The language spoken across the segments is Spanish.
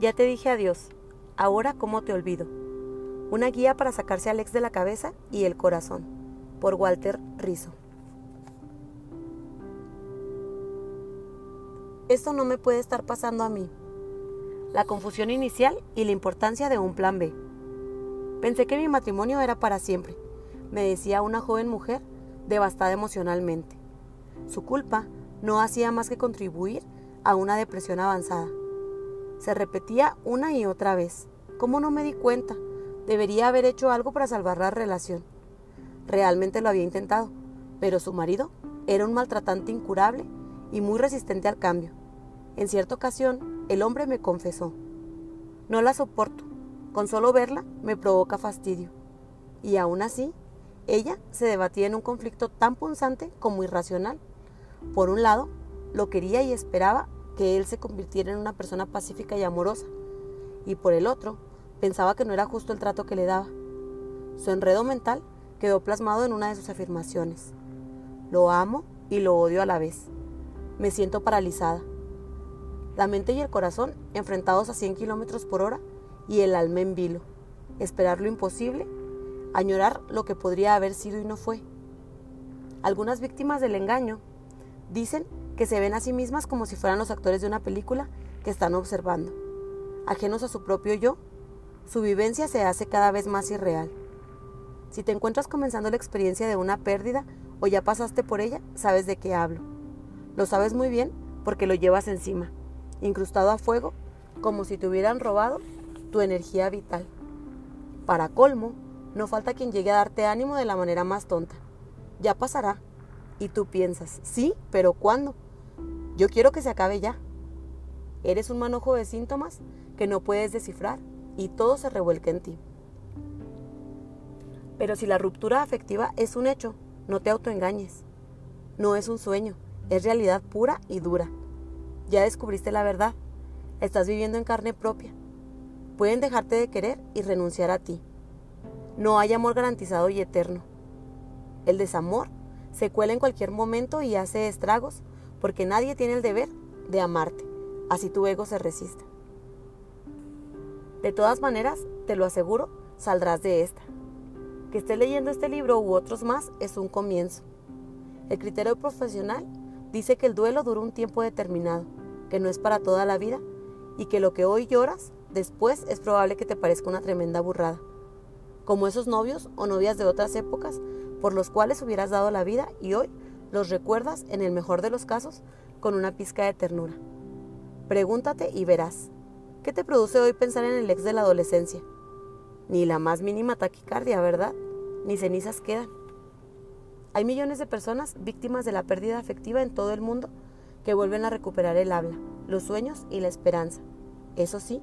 Ya te dije adiós. Ahora, ¿cómo te olvido? Una guía para sacarse al ex de la cabeza y el corazón. Por Walter Rizzo. Esto no me puede estar pasando a mí. La confusión inicial y la importancia de un plan B. Pensé que mi matrimonio era para siempre, me decía una joven mujer devastada emocionalmente. Su culpa no hacía más que contribuir a una depresión avanzada. Se repetía una y otra vez. ¿Cómo no me di cuenta? Debería haber hecho algo para salvar la relación. Realmente lo había intentado, pero su marido era un maltratante incurable y muy resistente al cambio. En cierta ocasión, el hombre me confesó, no la soporto, con solo verla me provoca fastidio. Y aún así, ella se debatía en un conflicto tan punzante como irracional. Por un lado, lo quería y esperaba que él se convirtiera en una persona pacífica y amorosa, y por el otro, pensaba que no era justo el trato que le daba. Su enredo mental quedó plasmado en una de sus afirmaciones. Lo amo y lo odio a la vez. Me siento paralizada. La mente y el corazón enfrentados a 100 kilómetros por hora y el alma en vilo. Esperar lo imposible, añorar lo que podría haber sido y no fue. Algunas víctimas del engaño dicen que se ven a sí mismas como si fueran los actores de una película que están observando. Ajenos a su propio yo, su vivencia se hace cada vez más irreal. Si te encuentras comenzando la experiencia de una pérdida o ya pasaste por ella, sabes de qué hablo. Lo sabes muy bien porque lo llevas encima, incrustado a fuego, como si te hubieran robado tu energía vital. Para colmo, no falta quien llegue a darte ánimo de la manera más tonta. Ya pasará. Y tú piensas, sí, pero ¿cuándo? Yo quiero que se acabe ya. Eres un manojo de síntomas que no puedes descifrar y todo se revuelca en ti. Pero si la ruptura afectiva es un hecho, no te autoengañes. No es un sueño, es realidad pura y dura. Ya descubriste la verdad. Estás viviendo en carne propia. Pueden dejarte de querer y renunciar a ti. No hay amor garantizado y eterno. El desamor se cuela en cualquier momento y hace estragos porque nadie tiene el deber de amarte, así tu ego se resista. De todas maneras, te lo aseguro, saldrás de esta. Que estés leyendo este libro u otros más es un comienzo. El criterio profesional dice que el duelo dura un tiempo determinado, que no es para toda la vida y que lo que hoy lloras, después es probable que te parezca una tremenda burrada. Como esos novios o novias de otras épocas por los cuales hubieras dado la vida y hoy los recuerdas, en el mejor de los casos, con una pizca de ternura. Pregúntate y verás. ¿Qué te produce hoy pensar en el ex de la adolescencia? Ni la más mínima taquicardia, ¿verdad? Ni cenizas quedan. Hay millones de personas víctimas de la pérdida afectiva en todo el mundo que vuelven a recuperar el habla, los sueños y la esperanza. Eso sí,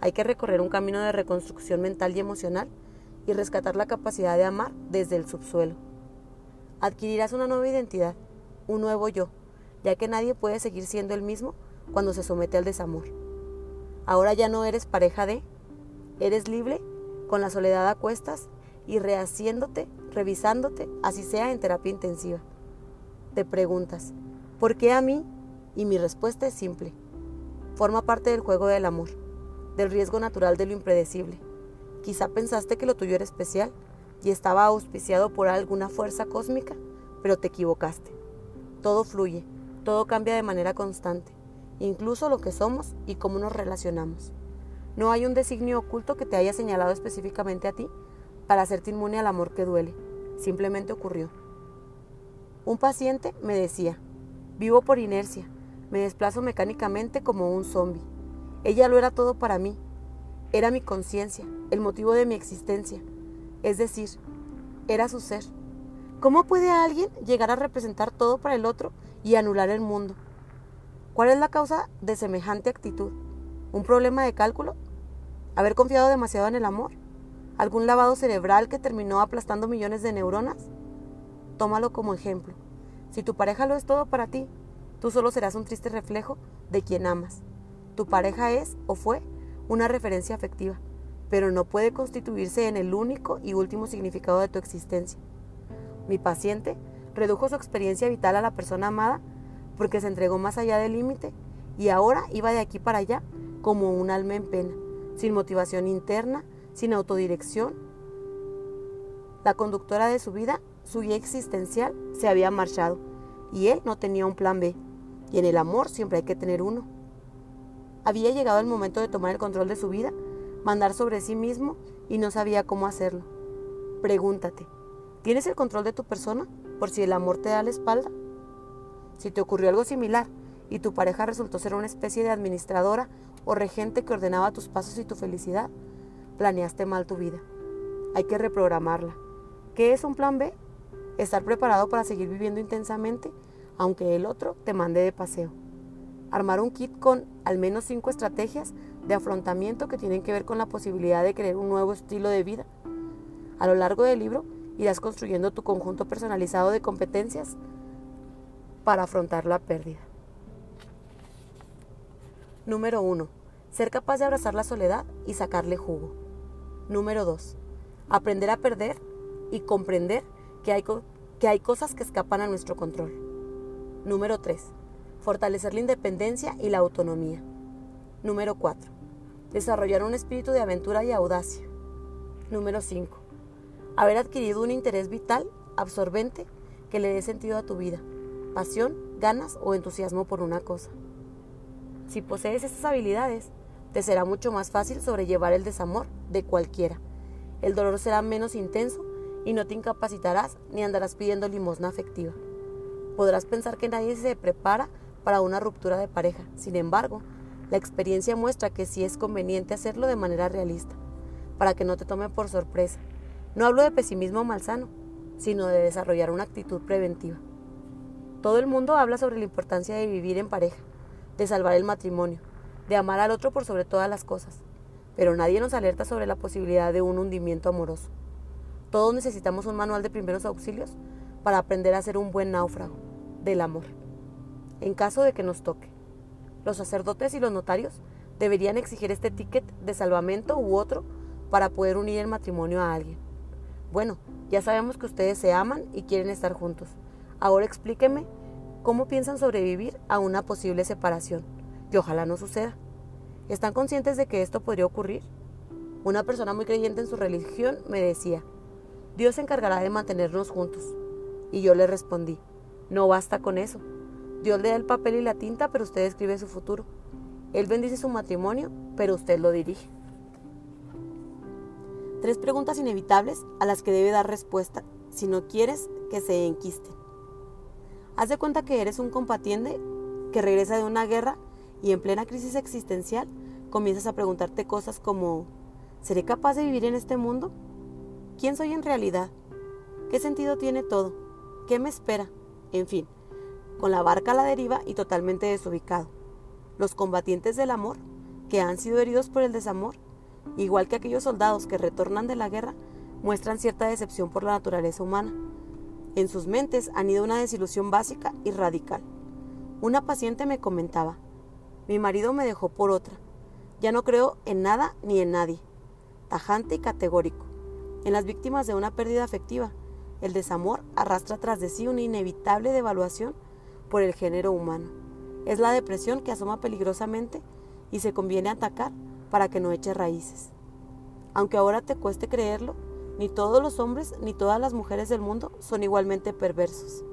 hay que recorrer un camino de reconstrucción mental y emocional y rescatar la capacidad de amar desde el subsuelo adquirirás una nueva identidad, un nuevo yo, ya que nadie puede seguir siendo el mismo cuando se somete al desamor. Ahora ya no eres pareja de, eres libre, con la soledad a cuestas y rehaciéndote, revisándote, así sea en terapia intensiva. Te preguntas, ¿por qué a mí? Y mi respuesta es simple. Forma parte del juego del amor, del riesgo natural de lo impredecible. Quizá pensaste que lo tuyo era especial, y estaba auspiciado por alguna fuerza cósmica, pero te equivocaste. Todo fluye, todo cambia de manera constante, incluso lo que somos y cómo nos relacionamos. No hay un designio oculto que te haya señalado específicamente a ti para hacerte inmune al amor que duele. Simplemente ocurrió. Un paciente me decía, vivo por inercia, me desplazo mecánicamente como un zombi. Ella lo era todo para mí. Era mi conciencia, el motivo de mi existencia es decir, era su ser. ¿Cómo puede alguien llegar a representar todo para el otro y anular el mundo? ¿Cuál es la causa de semejante actitud? ¿Un problema de cálculo? ¿Haber confiado demasiado en el amor? ¿Algún lavado cerebral que terminó aplastando millones de neuronas? Tómalo como ejemplo. Si tu pareja lo es todo para ti, tú solo serás un triste reflejo de quien amas. Tu pareja es o fue una referencia afectiva pero no puede constituirse en el único y último significado de tu existencia. Mi paciente redujo su experiencia vital a la persona amada porque se entregó más allá del límite y ahora iba de aquí para allá como un alma en pena, sin motivación interna, sin autodirección. La conductora de su vida, su guía existencial, se había marchado y él no tenía un plan B. Y en el amor siempre hay que tener uno. Había llegado el momento de tomar el control de su vida, mandar sobre sí mismo y no sabía cómo hacerlo. Pregúntate, ¿tienes el control de tu persona por si el amor te da la espalda? Si te ocurrió algo similar y tu pareja resultó ser una especie de administradora o regente que ordenaba tus pasos y tu felicidad, planeaste mal tu vida. Hay que reprogramarla. ¿Qué es un plan B? Estar preparado para seguir viviendo intensamente, aunque el otro te mande de paseo. Armar un kit con al menos cinco estrategias de afrontamiento que tienen que ver con la posibilidad de crear un nuevo estilo de vida. A lo largo del libro irás construyendo tu conjunto personalizado de competencias para afrontar la pérdida. Número 1. Ser capaz de abrazar la soledad y sacarle jugo. Número 2. Aprender a perder y comprender que hay, que hay cosas que escapan a nuestro control. Número 3. Fortalecer la independencia y la autonomía. Número 4. Desarrollar un espíritu de aventura y audacia. Número 5. Haber adquirido un interés vital, absorbente, que le dé sentido a tu vida, pasión, ganas o entusiasmo por una cosa. Si posees estas habilidades, te será mucho más fácil sobrellevar el desamor de cualquiera. El dolor será menos intenso y no te incapacitarás ni andarás pidiendo limosna afectiva. Podrás pensar que nadie se prepara para una ruptura de pareja. Sin embargo, la experiencia muestra que sí es conveniente hacerlo de manera realista, para que no te tome por sorpresa. No hablo de pesimismo malsano, sino de desarrollar una actitud preventiva. Todo el mundo habla sobre la importancia de vivir en pareja, de salvar el matrimonio, de amar al otro por sobre todas las cosas, pero nadie nos alerta sobre la posibilidad de un hundimiento amoroso. Todos necesitamos un manual de primeros auxilios para aprender a ser un buen náufrago del amor, en caso de que nos toque. Los sacerdotes y los notarios deberían exigir este ticket de salvamento u otro para poder unir el matrimonio a alguien. Bueno, ya sabemos que ustedes se aman y quieren estar juntos. Ahora explíqueme cómo piensan sobrevivir a una posible separación, y ojalá no suceda. ¿Están conscientes de que esto podría ocurrir? Una persona muy creyente en su religión me decía, Dios se encargará de mantenernos juntos. Y yo le respondí, no basta con eso. Dios le da el papel y la tinta, pero usted escribe su futuro. Él bendice su matrimonio, pero usted lo dirige. Tres preguntas inevitables a las que debe dar respuesta si no quieres que se enquisten. Haz de cuenta que eres un combatiente que regresa de una guerra y en plena crisis existencial comienzas a preguntarte cosas como ¿seré capaz de vivir en este mundo? ¿Quién soy en realidad? ¿Qué sentido tiene todo? ¿Qué me espera? En fin, con la barca a la deriva y totalmente desubicado. Los combatientes del amor, que han sido heridos por el desamor, igual que aquellos soldados que retornan de la guerra, muestran cierta decepción por la naturaleza humana en sus mentes han ido una desilusión básica y radical. Una paciente me comentaba, mi marido me dejó por otra. Ya no creo en nada ni en nadie. Tajante y categórico. En las víctimas de una pérdida afectiva, el desamor arrastra tras de sí una inevitable devaluación por el género humano. Es la depresión que asoma peligrosamente y se conviene atacar para que no eche raíces. Aunque ahora te cueste creerlo, ni todos los hombres ni todas las mujeres del mundo son igualmente perversos.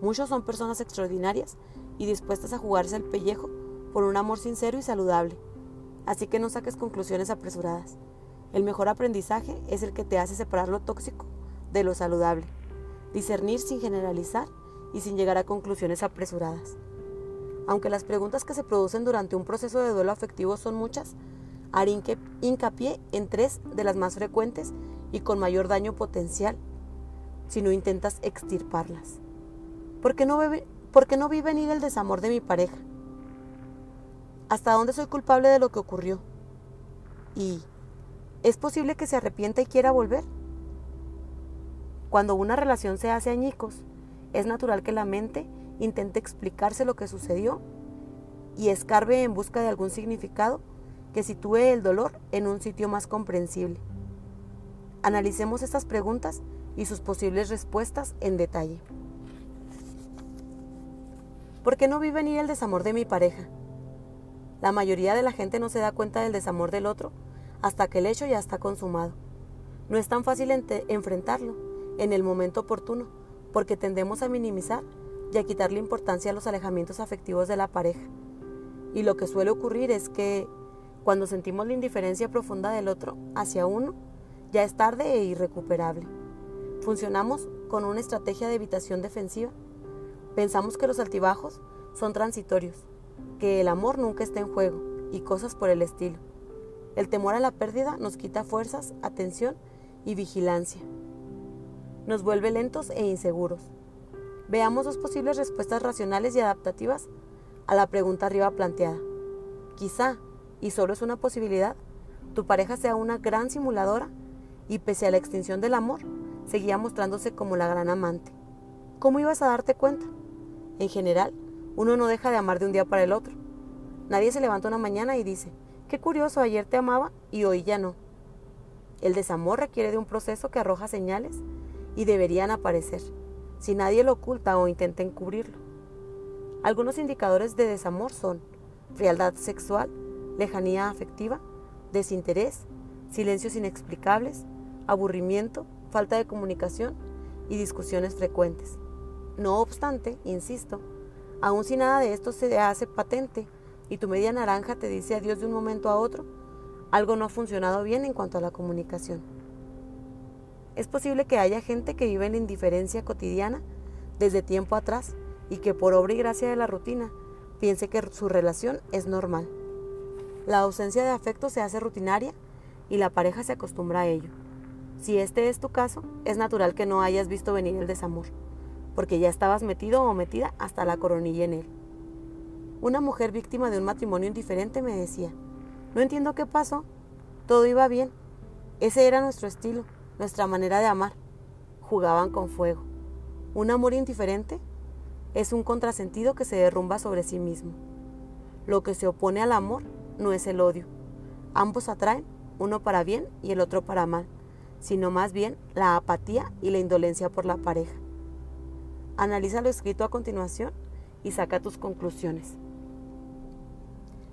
Muchos son personas extraordinarias y dispuestas a jugarse el pellejo por un amor sincero y saludable. Así que no saques conclusiones apresuradas. El mejor aprendizaje es el que te hace separar lo tóxico de lo saludable, discernir sin generalizar y sin llegar a conclusiones apresuradas. Aunque las preguntas que se producen durante un proceso de duelo afectivo son muchas, haré hincapié en tres de las más frecuentes y con mayor daño potencial si no intentas extirparlas. ¿Por qué no, no vi venir el desamor de mi pareja? ¿Hasta dónde soy culpable de lo que ocurrió? ¿Y es posible que se arrepienta y quiera volver? Cuando una relación se hace añicos, es natural que la mente intente explicarse lo que sucedió y escarbe en busca de algún significado que sitúe el dolor en un sitio más comprensible. Analicemos estas preguntas y sus posibles respuestas en detalle. ¿Por qué no vi venir el desamor de mi pareja? La mayoría de la gente no se da cuenta del desamor del otro hasta que el hecho ya está consumado. No es tan fácil enfrentarlo en el momento oportuno, porque tendemos a minimizar y a quitarle importancia a los alejamientos afectivos de la pareja. Y lo que suele ocurrir es que cuando sentimos la indiferencia profunda del otro hacia uno, ya es tarde e irrecuperable. Funcionamos con una estrategia de evitación defensiva. Pensamos que los altibajos son transitorios, que el amor nunca está en juego y cosas por el estilo. El temor a la pérdida nos quita fuerzas, atención y vigilancia. Nos vuelve lentos e inseguros. Veamos dos posibles respuestas racionales y adaptativas a la pregunta arriba planteada. Quizá, y solo es una posibilidad, tu pareja sea una gran simuladora y pese a la extinción del amor, seguía mostrándose como la gran amante. ¿Cómo ibas a darte cuenta? En general, uno no deja de amar de un día para el otro. Nadie se levanta una mañana y dice, qué curioso, ayer te amaba y hoy ya no. El desamor requiere de un proceso que arroja señales y deberían aparecer, si nadie lo oculta o intenta encubrirlo. Algunos indicadores de desamor son frialdad sexual, lejanía afectiva, desinterés, silencios inexplicables, aburrimiento, falta de comunicación y discusiones frecuentes. No obstante, insisto, aun si nada de esto se hace patente y tu media naranja te dice adiós de un momento a otro, algo no ha funcionado bien en cuanto a la comunicación. Es posible que haya gente que vive en indiferencia cotidiana desde tiempo atrás y que por obra y gracia de la rutina piense que su relación es normal. La ausencia de afecto se hace rutinaria y la pareja se acostumbra a ello. Si este es tu caso, es natural que no hayas visto venir el desamor, porque ya estabas metido o metida hasta la coronilla en él. Una mujer víctima de un matrimonio indiferente me decía, no entiendo qué pasó, todo iba bien, ese era nuestro estilo, nuestra manera de amar. Jugaban con fuego. Un amor indiferente es un contrasentido que se derrumba sobre sí mismo. Lo que se opone al amor no es el odio. Ambos atraen, uno para bien y el otro para mal sino más bien la apatía y la indolencia por la pareja. Analiza lo escrito a continuación y saca tus conclusiones.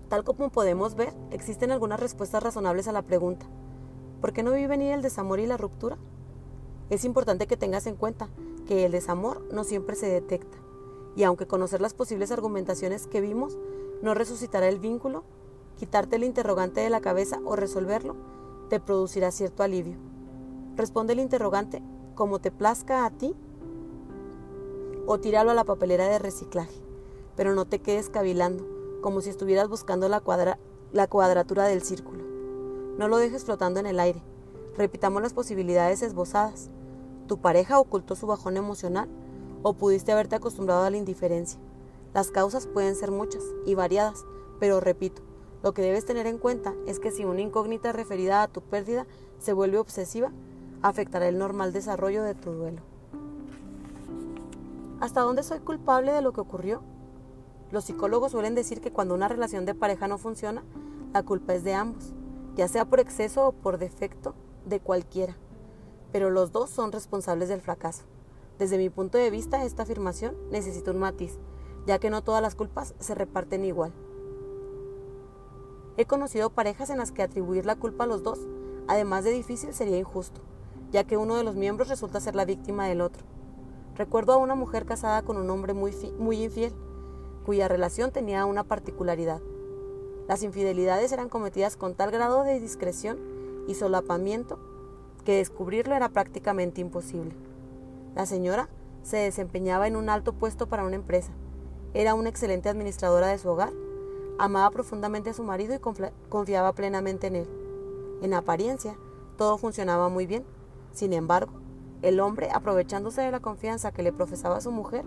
Tal como podemos ver, existen algunas respuestas razonables a la pregunta, ¿por qué no vi venir el desamor y la ruptura? Es importante que tengas en cuenta que el desamor no siempre se detecta, y aunque conocer las posibles argumentaciones que vimos no resucitará el vínculo, quitarte el interrogante de la cabeza o resolverlo te producirá cierto alivio. Responde el interrogante como te plazca a ti o tíralo a la papelera de reciclaje, pero no te quedes cavilando, como si estuvieras buscando la, la cuadratura del círculo. No lo dejes flotando en el aire. Repitamos las posibilidades esbozadas. ¿Tu pareja ocultó su bajón emocional o pudiste haberte acostumbrado a la indiferencia? Las causas pueden ser muchas y variadas, pero repito, lo que debes tener en cuenta es que si una incógnita referida a tu pérdida se vuelve obsesiva, afectará el normal desarrollo de tu duelo. ¿Hasta dónde soy culpable de lo que ocurrió? Los psicólogos suelen decir que cuando una relación de pareja no funciona, la culpa es de ambos, ya sea por exceso o por defecto de cualquiera, pero los dos son responsables del fracaso. Desde mi punto de vista, esta afirmación necesita un matiz, ya que no todas las culpas se reparten igual. He conocido parejas en las que atribuir la culpa a los dos, además de difícil, sería injusto ya que uno de los miembros resulta ser la víctima del otro. Recuerdo a una mujer casada con un hombre muy, muy infiel, cuya relación tenía una particularidad. Las infidelidades eran cometidas con tal grado de discreción y solapamiento que descubrirlo era prácticamente imposible. La señora se desempeñaba en un alto puesto para una empresa. Era una excelente administradora de su hogar, amaba profundamente a su marido y confiaba plenamente en él. En apariencia, todo funcionaba muy bien sin embargo, el hombre, aprovechándose de la confianza que le profesaba su mujer,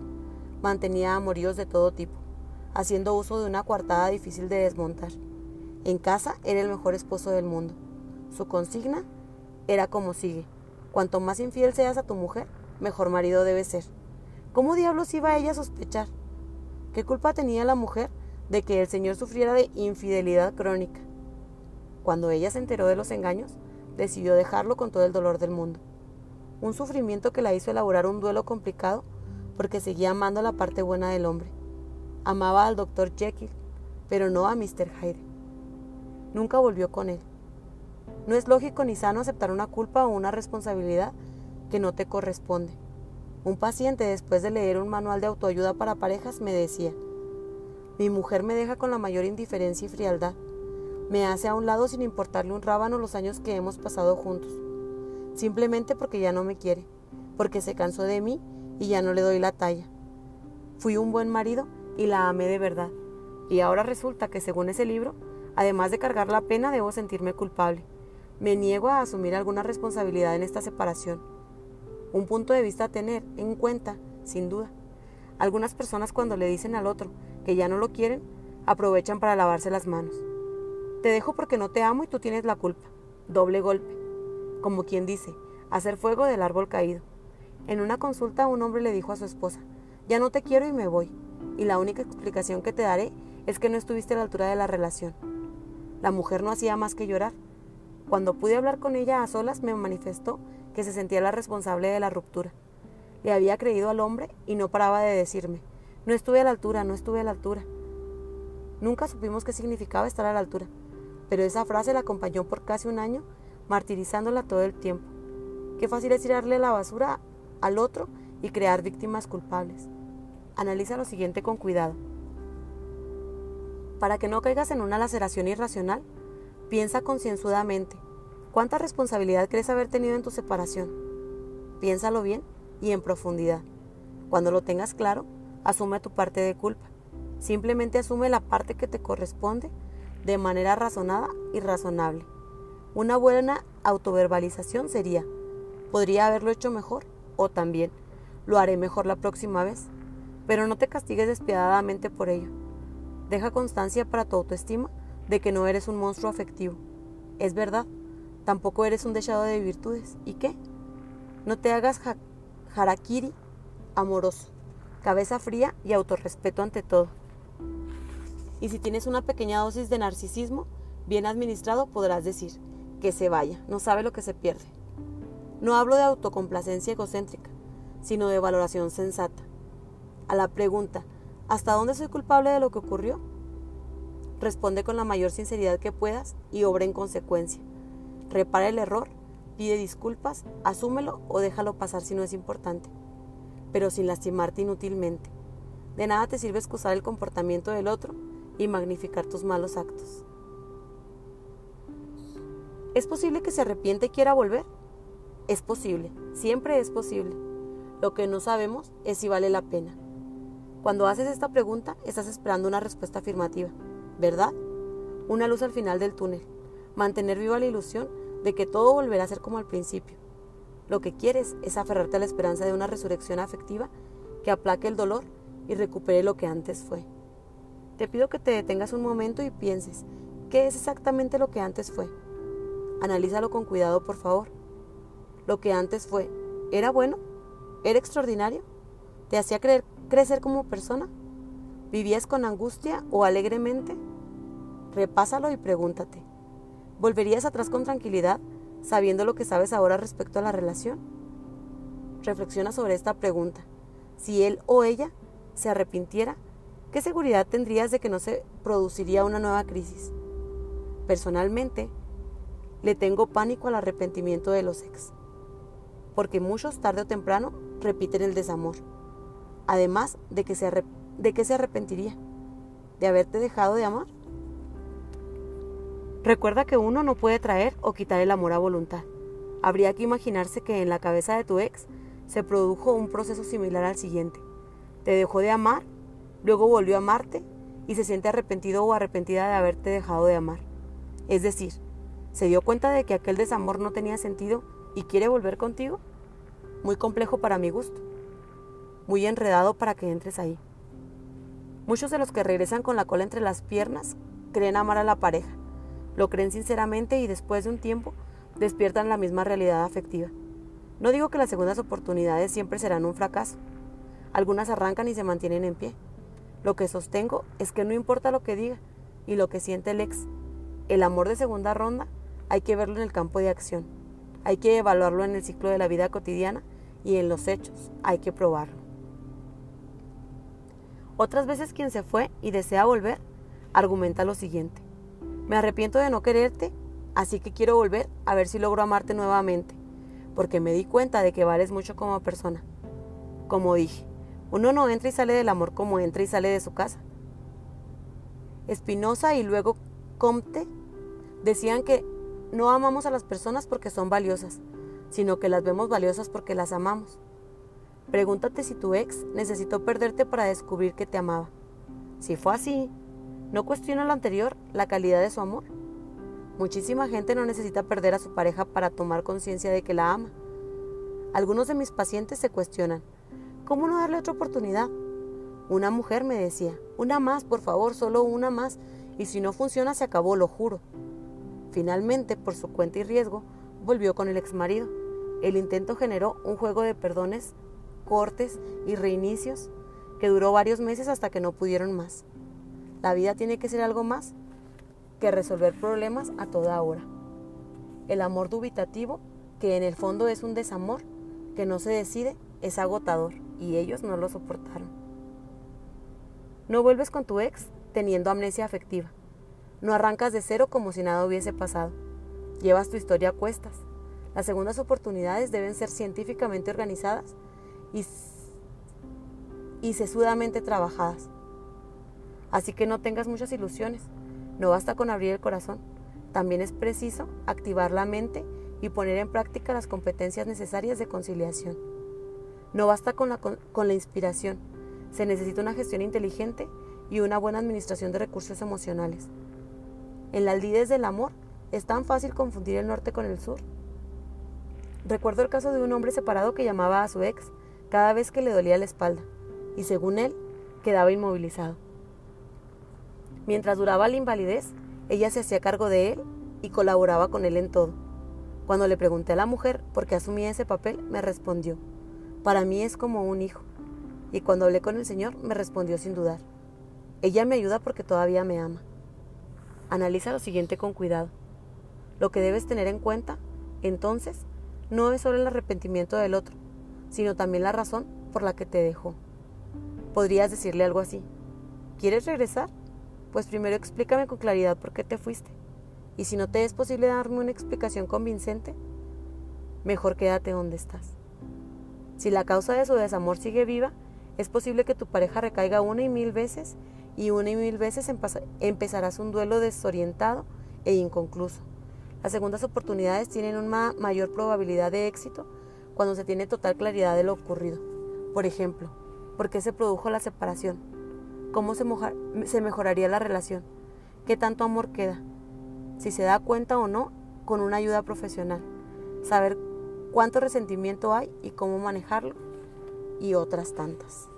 mantenía amoríos de todo tipo, haciendo uso de una coartada difícil de desmontar. En casa era el mejor esposo del mundo. Su consigna era como sigue. Cuanto más infiel seas a tu mujer, mejor marido debe ser. ¿Cómo diablos iba ella a sospechar? ¿Qué culpa tenía la mujer de que el Señor sufriera de infidelidad crónica? Cuando ella se enteró de los engaños, decidió dejarlo con todo el dolor del mundo. Un sufrimiento que la hizo elaborar un duelo complicado porque seguía amando la parte buena del hombre. Amaba al doctor Jekyll, pero no a Mr. Hyde. Nunca volvió con él. No es lógico ni sano aceptar una culpa o una responsabilidad que no te corresponde. Un paciente, después de leer un manual de autoayuda para parejas, me decía, mi mujer me deja con la mayor indiferencia y frialdad. Me hace a un lado sin importarle un rábano los años que hemos pasado juntos. Simplemente porque ya no me quiere, porque se cansó de mí y ya no le doy la talla. Fui un buen marido y la amé de verdad. Y ahora resulta que según ese libro, además de cargar la pena, debo sentirme culpable. Me niego a asumir alguna responsabilidad en esta separación. Un punto de vista a tener en cuenta, sin duda. Algunas personas cuando le dicen al otro que ya no lo quieren, aprovechan para lavarse las manos. Te dejo porque no te amo y tú tienes la culpa. Doble golpe. Como quien dice, hacer fuego del árbol caído. En una consulta un hombre le dijo a su esposa, ya no te quiero y me voy, y la única explicación que te daré es que no estuviste a la altura de la relación. La mujer no hacía más que llorar. Cuando pude hablar con ella a solas me manifestó que se sentía la responsable de la ruptura. Le había creído al hombre y no paraba de decirme, no estuve a la altura, no estuve a la altura. Nunca supimos qué significaba estar a la altura, pero esa frase la acompañó por casi un año, martirizándola todo el tiempo. Qué fácil es tirarle la basura al otro y crear víctimas culpables. Analiza lo siguiente con cuidado. Para que no caigas en una laceración irracional, piensa concienzudamente. ¿Cuánta responsabilidad crees haber tenido en tu separación? Piénsalo bien y en profundidad. Cuando lo tengas claro, asume tu parte de culpa. Simplemente asume la parte que te corresponde de manera razonada y razonable. Una buena autoverbalización sería, podría haberlo hecho mejor o también, lo haré mejor la próxima vez, pero no te castigues despiadadamente por ello. Deja constancia para tu autoestima de que no eres un monstruo afectivo. Es verdad, tampoco eres un dechado de virtudes. ¿Y qué? No te hagas harakiri amoroso, cabeza fría y autorrespeto ante todo. Y si tienes una pequeña dosis de narcisismo, bien administrado, podrás decir, que se vaya, no sabe lo que se pierde. No hablo de autocomplacencia egocéntrica, sino de valoración sensata. A la pregunta, ¿hasta dónde soy culpable de lo que ocurrió? Responde con la mayor sinceridad que puedas y obra en consecuencia. Repara el error, pide disculpas, asúmelo o déjalo pasar si no es importante, pero sin lastimarte inútilmente. De nada te sirve excusar el comportamiento del otro y magnificar tus malos actos. ¿Es posible que se arrepiente y quiera volver? Es posible, siempre es posible. Lo que no sabemos es si vale la pena. Cuando haces esta pregunta, estás esperando una respuesta afirmativa, ¿verdad? Una luz al final del túnel. Mantener viva la ilusión de que todo volverá a ser como al principio. Lo que quieres es aferrarte a la esperanza de una resurrección afectiva que aplaque el dolor y recupere lo que antes fue. Te pido que te detengas un momento y pienses, ¿qué es exactamente lo que antes fue? Analízalo con cuidado, por favor. Lo que antes fue, ¿era bueno? ¿Era extraordinario? ¿Te hacía creer, crecer como persona? ¿Vivías con angustia o alegremente? Repásalo y pregúntate. ¿Volverías atrás con tranquilidad sabiendo lo que sabes ahora respecto a la relación? Reflexiona sobre esta pregunta. Si él o ella se arrepintiera, ¿qué seguridad tendrías de que no se produciría una nueva crisis? Personalmente, le tengo pánico al arrepentimiento de los ex porque muchos tarde o temprano repiten el desamor. Además de que se, de que se arrepentiría de haberte dejado de amar. Recuerda que uno no puede traer o quitar el amor a voluntad. Habría que imaginarse que en la cabeza de tu ex se produjo un proceso similar al siguiente. Te dejó de amar, luego volvió a amarte y se siente arrepentido o arrepentida de haberte dejado de amar. Es decir, se dio cuenta de que aquel desamor no tenía sentido y quiere volver contigo? Muy complejo para mi gusto. Muy enredado para que entres ahí. Muchos de los que regresan con la cola entre las piernas creen amar a la pareja. Lo creen sinceramente y después de un tiempo despiertan la misma realidad afectiva. No digo que las segundas oportunidades siempre serán un fracaso. Algunas arrancan y se mantienen en pie. Lo que sostengo es que no importa lo que diga y lo que siente el ex, el amor de segunda ronda hay que verlo en el campo de acción. Hay que evaluarlo en el ciclo de la vida cotidiana y en los hechos. Hay que probarlo. Otras veces quien se fue y desea volver argumenta lo siguiente. Me arrepiento de no quererte, así que quiero volver a ver si logro amarte nuevamente, porque me di cuenta de que vales mucho como persona. Como dije, uno no entra y sale del amor como entra y sale de su casa. Espinosa y luego Comte decían que no amamos a las personas porque son valiosas, sino que las vemos valiosas porque las amamos. Pregúntate si tu ex necesitó perderte para descubrir que te amaba. Si fue así, ¿no cuestiona lo anterior, la calidad de su amor? Muchísima gente no necesita perder a su pareja para tomar conciencia de que la ama. Algunos de mis pacientes se cuestionan, ¿cómo no darle otra oportunidad? Una mujer me decía, una más, por favor, solo una más, y si no funciona se acabó, lo juro. Finalmente, por su cuenta y riesgo, volvió con el exmarido. El intento generó un juego de perdones, cortes y reinicios que duró varios meses hasta que no pudieron más. La vida tiene que ser algo más que resolver problemas a toda hora. El amor dubitativo, que en el fondo es un desamor que no se decide, es agotador y ellos no lo soportaron. No vuelves con tu ex teniendo amnesia afectiva. No arrancas de cero como si nada hubiese pasado. Llevas tu historia a cuestas. Las segundas oportunidades deben ser científicamente organizadas y, y sesudamente trabajadas. Así que no tengas muchas ilusiones. No basta con abrir el corazón. También es preciso activar la mente y poner en práctica las competencias necesarias de conciliación. No basta con la, con la inspiración. Se necesita una gestión inteligente y una buena administración de recursos emocionales. En la aldidez del amor es tan fácil confundir el norte con el sur. Recuerdo el caso de un hombre separado que llamaba a su ex cada vez que le dolía la espalda y según él quedaba inmovilizado. Mientras duraba la invalidez, ella se hacía cargo de él y colaboraba con él en todo. Cuando le pregunté a la mujer por qué asumía ese papel, me respondió, para mí es como un hijo. Y cuando hablé con el Señor, me respondió sin dudar, ella me ayuda porque todavía me ama. Analiza lo siguiente con cuidado. Lo que debes tener en cuenta, entonces, no es solo el arrepentimiento del otro, sino también la razón por la que te dejó. Podrías decirle algo así. ¿Quieres regresar? Pues primero explícame con claridad por qué te fuiste. Y si no te es posible darme una explicación convincente, mejor quédate donde estás. Si la causa de su desamor sigue viva, es posible que tu pareja recaiga una y mil veces y una y mil veces empezarás un duelo desorientado e inconcluso. Las segundas oportunidades tienen una mayor probabilidad de éxito cuando se tiene total claridad de lo ocurrido. Por ejemplo, ¿por qué se produjo la separación? ¿Cómo se, se mejoraría la relación? ¿Qué tanto amor queda? Si se da cuenta o no con una ayuda profesional. Saber cuánto resentimiento hay y cómo manejarlo y otras tantas.